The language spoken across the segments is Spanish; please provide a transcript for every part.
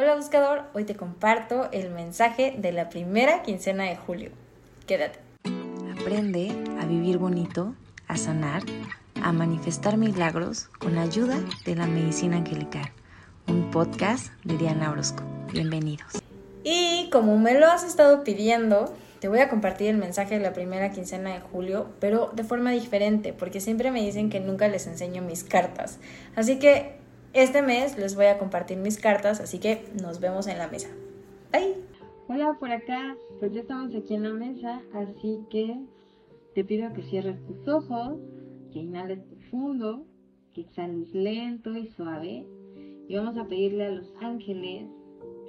Hola buscador, hoy te comparto el mensaje de la primera quincena de julio. Quédate. Aprende a vivir bonito, a sanar, a manifestar milagros con la ayuda de la medicina angelical. Un podcast de Diana Orozco. Bienvenidos. Y como me lo has estado pidiendo, te voy a compartir el mensaje de la primera quincena de julio, pero de forma diferente, porque siempre me dicen que nunca les enseño mis cartas. Así que este mes les voy a compartir mis cartas, así que nos vemos en la mesa. Bye. Hola, por acá, pues ya estamos aquí en la mesa, así que te pido que cierres tus ojos, que inhales profundo, que exhales lento y suave. Y vamos a pedirle a los ángeles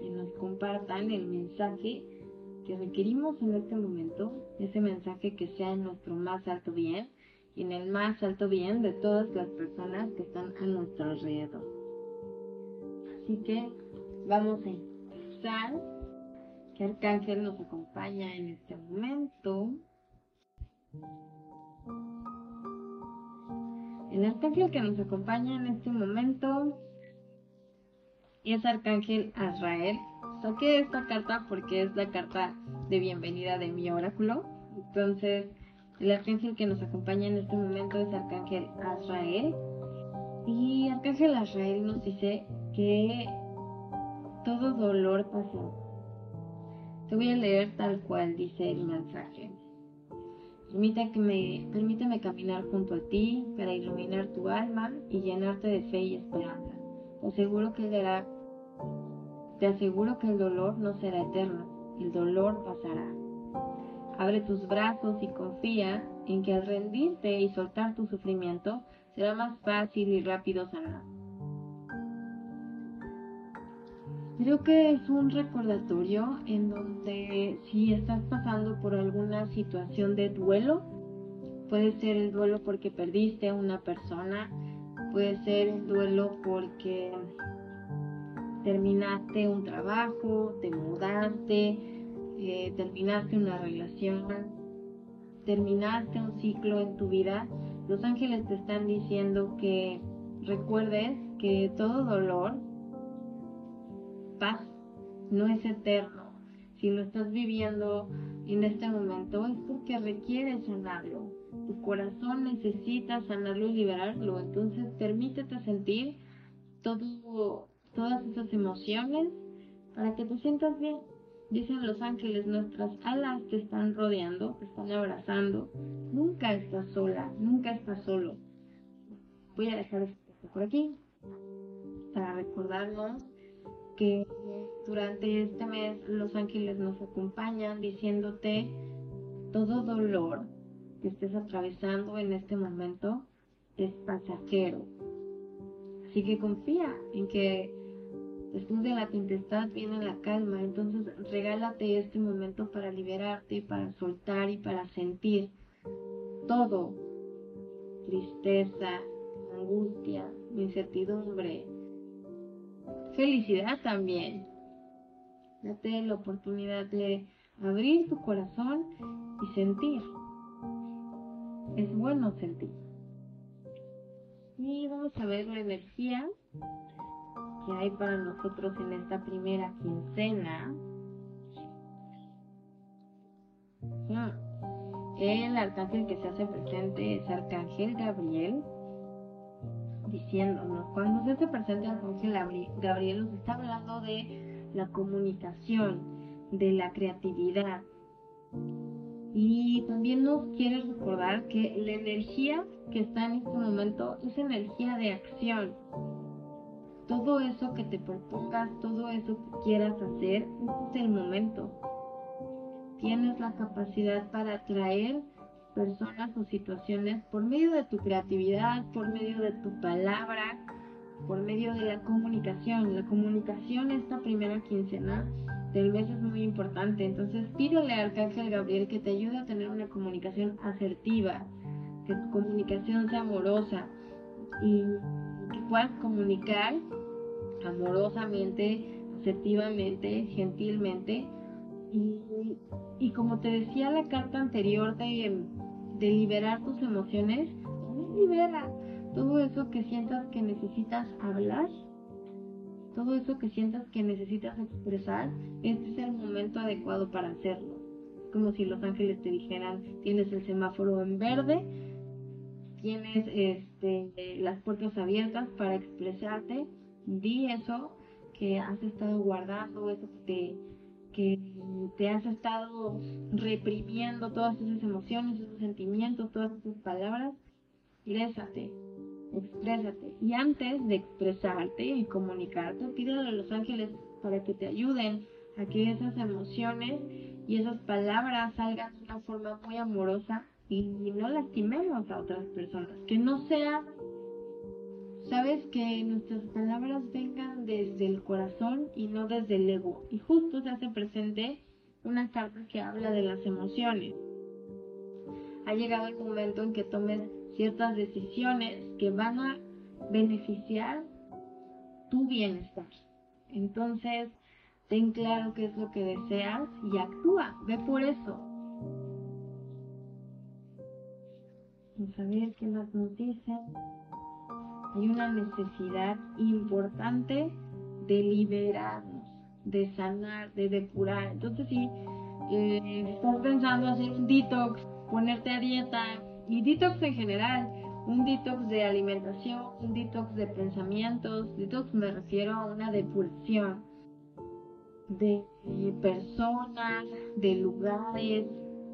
que nos compartan el mensaje que requerimos en este momento, ese mensaje que sea nuestro más alto bien en el más alto bien de todas las personas que están a nuestro alrededor. Así que vamos a empezar. Que Arcángel nos acompaña en este momento. El arcángel que nos acompaña en este momento es Arcángel Azrael. Saqué esta carta porque es la carta de bienvenida de mi oráculo. Entonces, el arcángel que nos acompaña en este momento es Arcángel Azrael. Y Arcángel Azrael nos dice que todo dolor pasó. Te voy a leer tal cual dice el mensaje. Permíteme, permíteme caminar junto a ti para iluminar tu alma y llenarte de fe y esperanza. Te aseguro que te aseguro que el dolor no será eterno, el dolor pasará. Abre tus brazos y confía en que al rendirte y soltar tu sufrimiento será más fácil y rápido sanar. Creo que es un recordatorio en donde si estás pasando por alguna situación de duelo, puede ser el duelo porque perdiste a una persona, puede ser el duelo porque terminaste un trabajo, te mudaste, terminaste una relación, terminaste un ciclo en tu vida, los ángeles te están diciendo que recuerdes que todo dolor, paz, no es eterno. Si lo estás viviendo en este momento es porque requieres sanarlo. Tu corazón necesita sanarlo y liberarlo. Entonces permítete sentir todo, todas esas emociones para que te sientas bien. Dicen los ángeles, nuestras alas te están rodeando, te están abrazando. Nunca estás sola, nunca estás solo. Voy a dejar esto por aquí para recordarnos que durante este mes los ángeles nos acompañan diciéndote todo dolor que estés atravesando en este momento es pasajero. Así que confía en que Después de la tempestad viene la calma, entonces regálate este momento para liberarte, para soltar y para sentir todo. Tristeza, angustia, incertidumbre, felicidad también. Date la oportunidad de abrir tu corazón y sentir. Es bueno sentir. Y vamos a ver la energía hay para nosotros en esta primera quincena. El arcángel que se hace presente es Arcángel Gabriel, diciéndonos, cuando se hace presente Arcángel Gabriel nos está hablando de la comunicación, de la creatividad. Y también nos quiere recordar que la energía que está en este momento es energía de acción, todo eso que te propongas, todo eso que quieras hacer, es el momento. Tienes la capacidad para atraer personas o situaciones por medio de tu creatividad, por medio de tu palabra, por medio de la comunicación. La comunicación esta primera quincena del mes es muy importante. Entonces pídele al Arcángel Gabriel que te ayude a tener una comunicación asertiva, que tu comunicación sea amorosa y que puedas comunicar amorosamente, asertivamente, gentilmente. Y, como te decía la carta anterior de, de liberar tus emociones, libera todo eso que sientas que necesitas hablar. todo eso que sientas que necesitas expresar, este es el momento adecuado para hacerlo. Como si los ángeles te dijeran, tienes el semáforo en verde, tienes este, las puertas abiertas para expresarte, di eso que has estado guardando, eso que que te has estado reprimiendo todas esas emociones, esos sentimientos, todas esas palabras, exprésate, exprésate. Y antes de expresarte y comunicarte, pídele a los ángeles para que te ayuden a que esas emociones y esas palabras salgan de una forma muy amorosa y no lastimemos a otras personas. Que no sea, sabes, que nuestras palabras vengan desde el corazón y no desde el ego. Y justo se hace presente una carta que habla de las emociones. Ha llegado el momento en que tomes ciertas decisiones que van a beneficiar tu bienestar. Entonces, ten claro qué es lo que deseas y actúa, ve por eso. Vamos a ver qué más nos dicen. Hay una necesidad importante de liberarnos, de sanar, de depurar. Entonces, si eh, estás pensando hacer un detox, ponerte a dieta, y detox en general, un detox de alimentación, un detox de pensamientos, detox me refiero a una depuración de personas, de lugares,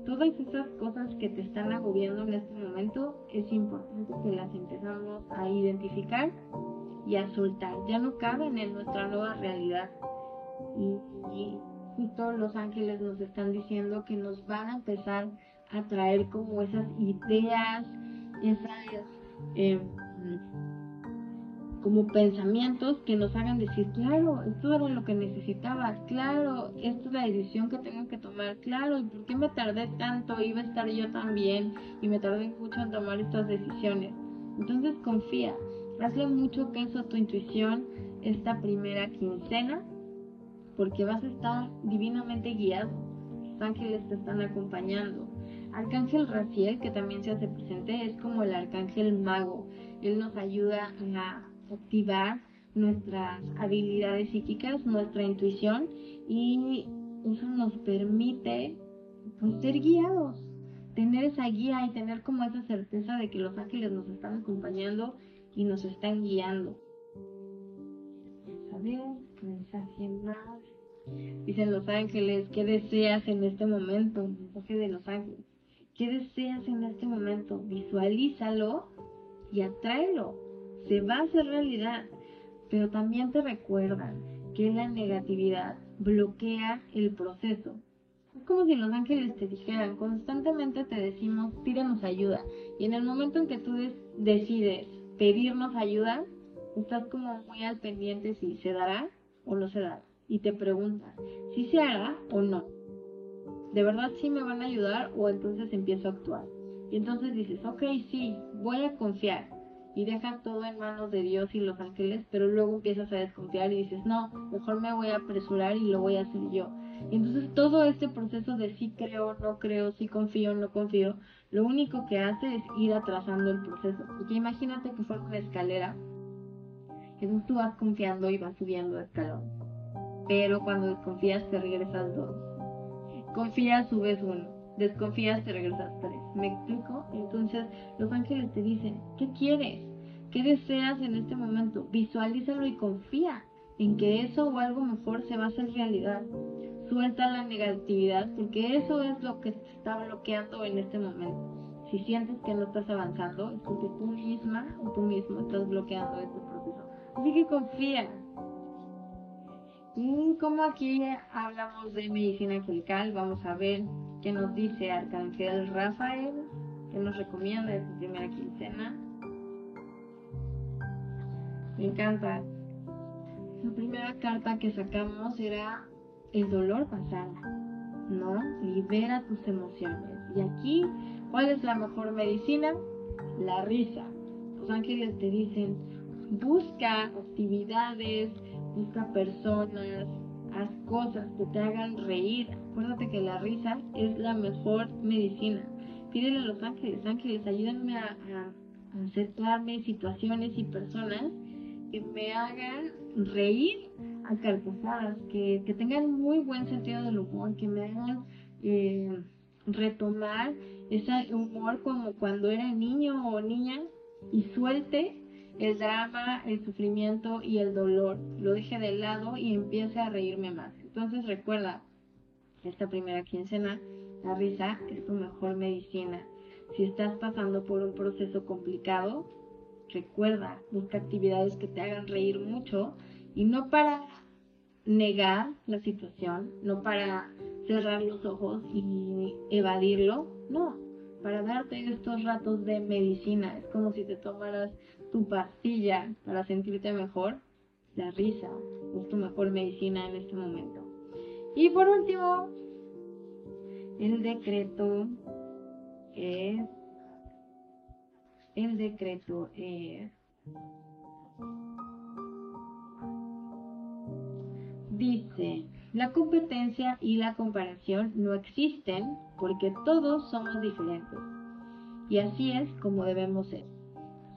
todas esas cosas que te están agobiando en este momento, es importante que las empezamos a identificar y a soltar. Ya no caben en nuestra nueva realidad. Y, y justo los ángeles nos están diciendo que nos van a empezar traer como esas ideas, esas em, como pensamientos que nos hagan decir, claro, esto era lo que necesitaba, claro, esta es la decisión que tengo que tomar, claro, ¿y por qué me tardé tanto? Iba a estar yo también y me tardé mucho en tomar estas decisiones. Entonces confía, hazle mucho caso a tu intuición esta primera quincena, porque vas a estar divinamente guiado. Los ángeles te están acompañando. Arcángel Raciel, que también se hace presente, es como el arcángel mago. Él nos ayuda a activar nuestras habilidades psíquicas, nuestra intuición y eso nos permite pues, ser guiados, tener esa guía y tener como esa certeza de que los ángeles nos están acompañando y nos están guiando. Mensaje más. Dicen los ángeles, ¿qué deseas en este momento? Mensaje de los ángeles. ¿Qué deseas en este momento? Visualízalo y atráelo. Se va a hacer realidad. Pero también te recuerdan que la negatividad bloquea el proceso. Es como si los ángeles te dijeran, constantemente te decimos, pídenos ayuda. Y en el momento en que tú decides pedirnos ayuda, estás como muy al pendiente si se dará o no se dará. Y te preguntan si se hará o no. ¿de verdad sí me van a ayudar o entonces empiezo a actuar? Y entonces dices, ok, sí, voy a confiar. Y dejas todo en manos de Dios y los ángeles, pero luego empiezas a desconfiar y dices, no, mejor me voy a apresurar y lo voy a hacer yo. Y entonces todo este proceso de sí creo, no creo, sí confío, no confío, lo único que hace es ir atrasando el proceso. Porque imagínate que fuera una escalera, entonces tú vas confiando y vas subiendo escalón. Pero cuando desconfías te regresas dos confías, subes uno, desconfías, te regresas tres. ¿Me explico? Entonces los ángeles te dicen, ¿qué quieres? ¿Qué deseas en este momento? Visualízalo y confía en que eso o algo mejor se va a hacer realidad. Suelta la negatividad porque eso es lo que te está bloqueando en este momento. Si sientes que no estás avanzando, es porque tú misma o tú mismo estás bloqueando este proceso. Así que confía, y como aquí hablamos de medicina angelical, vamos a ver qué nos dice Arcángel Rafael, qué nos recomienda esta primera quincena. Me encanta. La primera carta que sacamos era el dolor pasado, ¿no? Libera tus emociones. Y aquí, ¿cuál es la mejor medicina? La risa. Los ángeles te dicen, busca actividades, busca personas, haz cosas que te hagan reír. Acuérdate que la risa es la mejor medicina. Pídele a los ángeles, ángeles, ayúdenme a, a acercarme situaciones y personas que me hagan reír a carcajadas, que, que tengan muy buen sentido del humor, que me hagan eh, retomar ese humor como cuando era niño o niña y suelte el drama, el sufrimiento y el dolor. Lo deje de lado y empiece a reírme más. Entonces recuerda, esta primera quincena, la risa es tu mejor medicina. Si estás pasando por un proceso complicado, recuerda, busca actividades que te hagan reír mucho y no para negar la situación, no para cerrar los ojos y evadirlo, no, para darte estos ratos de medicina. Es como si te tomaras tu pastilla para sentirte mejor. La risa es tu mejor medicina en este momento. Y por último, el decreto es el decreto es dice la competencia y la comparación no existen porque todos somos diferentes. Y así es como debemos ser.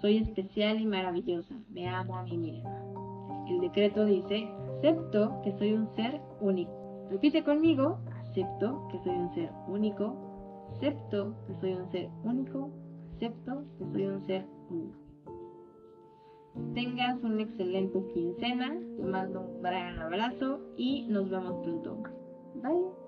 Soy especial y maravillosa. Me amo a mí misma el decreto dice acepto que soy un ser único repite conmigo acepto que soy un ser único acepto que soy un ser único, acepto que soy un ser único. Tengas una excelente quincena, te mando un gran abrazo y nos vemos pronto. Bye.